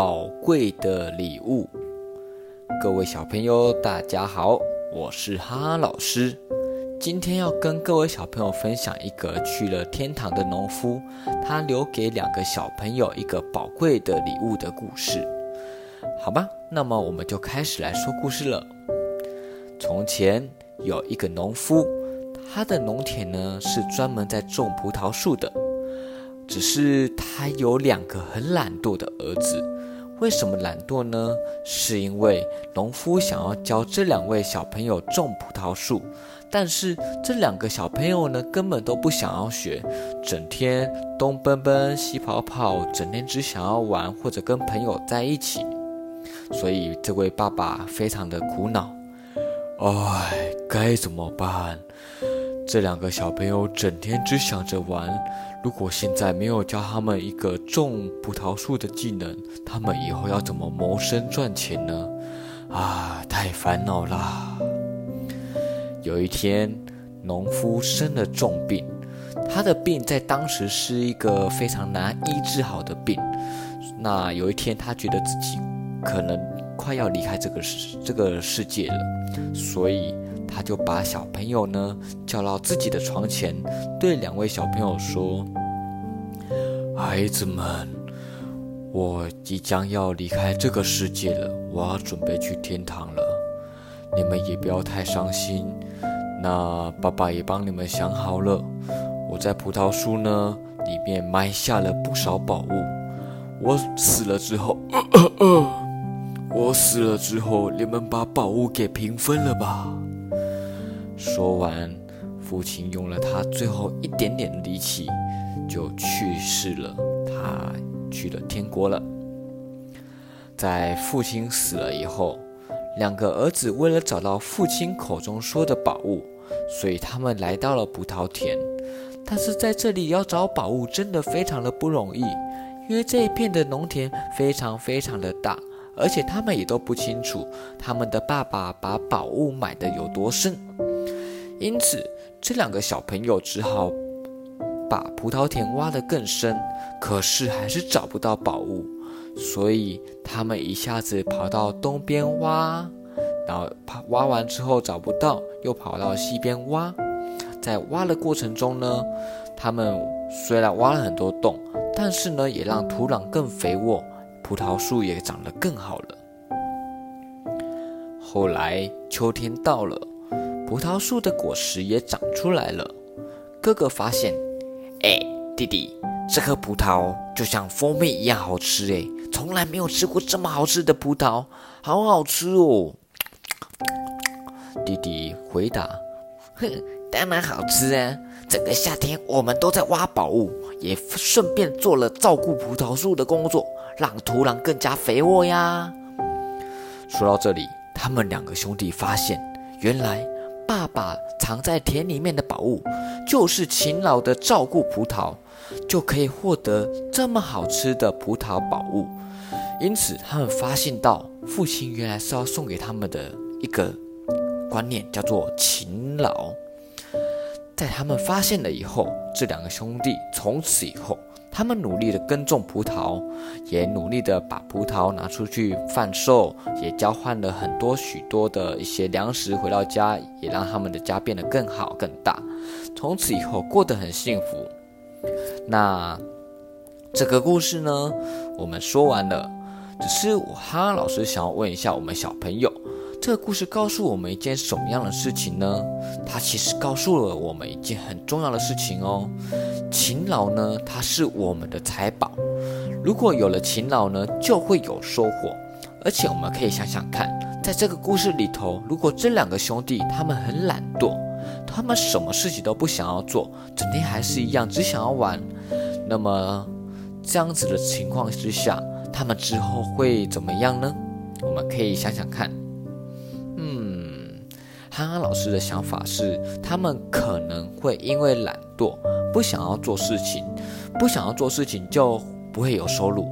宝贵的礼物。各位小朋友，大家好，我是哈哈老师。今天要跟各位小朋友分享一个去了天堂的农夫，他留给两个小朋友一个宝贵的礼物的故事。好吧，那么我们就开始来说故事了。从前有一个农夫，他的农田呢是专门在种葡萄树的。只是他有两个很懒惰的儿子，为什么懒惰呢？是因为农夫想要教这两位小朋友种葡萄树，但是这两个小朋友呢，根本都不想要学，整天东奔奔西跑跑，整天只想要玩或者跟朋友在一起，所以这位爸爸非常的苦恼，唉，该怎么办？这两个小朋友整天只想着玩，如果现在没有教他们一个种葡萄树的技能，他们以后要怎么谋生赚钱呢？啊，太烦恼啦！有一天，农夫生了重病，他的病在当时是一个非常难医治好的病。那有一天，他觉得自己可能快要离开这个世这个世界了，所以。他就把小朋友呢叫到自己的床前，对两位小朋友说：“孩子们，我即将要离开这个世界了，我要准备去天堂了。你们也不要太伤心。那爸爸也帮你们想好了，我在葡萄树呢里面埋下了不少宝物。我死了之后，我死了之后，你们把宝物给平分了吧。”说完，父亲用了他最后一点点力气，就去世了。他去了天国了。在父亲死了以后，两个儿子为了找到父亲口中说的宝物，所以他们来到了葡萄田。但是在这里要找宝物，真的非常的不容易，因为这一片的农田非常非常的大，而且他们也都不清楚他们的爸爸把宝物埋的有多深。因此，这两个小朋友只好把葡萄田挖得更深，可是还是找不到宝物，所以他们一下子跑到东边挖，然后跑挖完之后找不到，又跑到西边挖。在挖的过程中呢，他们虽然挖了很多洞，但是呢，也让土壤更肥沃，葡萄树也长得更好了。后来秋天到了。葡萄树的果实也长出来了。哥哥发现，哎，弟弟，这颗葡萄就像蜂蜜一样好吃哎，从来没有吃过这么好吃的葡萄，好好吃哦。弟弟回答：“哼，当然好吃啊！整个夏天我们都在挖宝物，也顺便做了照顾葡萄树的工作，让土壤更加肥沃呀。”说到这里，他们两个兄弟发现，原来。爸爸藏在田里面的宝物，就是勤劳的照顾葡萄，就可以获得这么好吃的葡萄宝物。因此，他们发现到父亲原来是要送给他们的一个观念，叫做勤劳。在他们发现了以后，这两个兄弟从此以后。他们努力的耕种葡萄，也努力的把葡萄拿出去贩售，也交换了很多许多的一些粮食回到家，也让他们的家变得更好更大。从此以后过得很幸福。那这个故事呢，我们说完了。只是我哈哈老师想要问一下我们小朋友。这个故事告诉我们一件什么样的事情呢？它其实告诉了我们一件很重要的事情哦。勤劳呢，它是我们的财宝。如果有了勤劳呢，就会有收获。而且我们可以想想看，在这个故事里头，如果这两个兄弟他们很懒惰，他们什么事情都不想要做，整天还是一样只想要玩，那么这样子的情况之下，他们之后会怎么样呢？我们可以想想看。安安老师的想法是，他们可能会因为懒惰，不想要做事情，不想要做事情就不会有收入。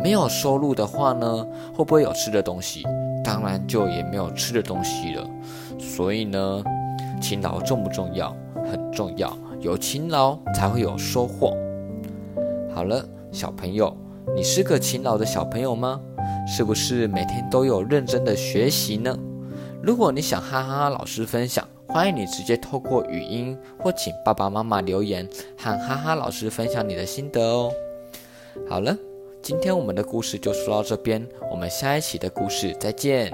没有收入的话呢，会不会有吃的东西？当然就也没有吃的东西了。所以呢，勤劳重不重要？很重要，有勤劳才会有收获。好了，小朋友，你是个勤劳的小朋友吗？是不是每天都有认真的学习呢？如果你想哈哈老师分享，欢迎你直接透过语音或请爸爸妈妈留言，和哈哈老师分享你的心得哦。好了，今天我们的故事就说到这边，我们下一期的故事再见。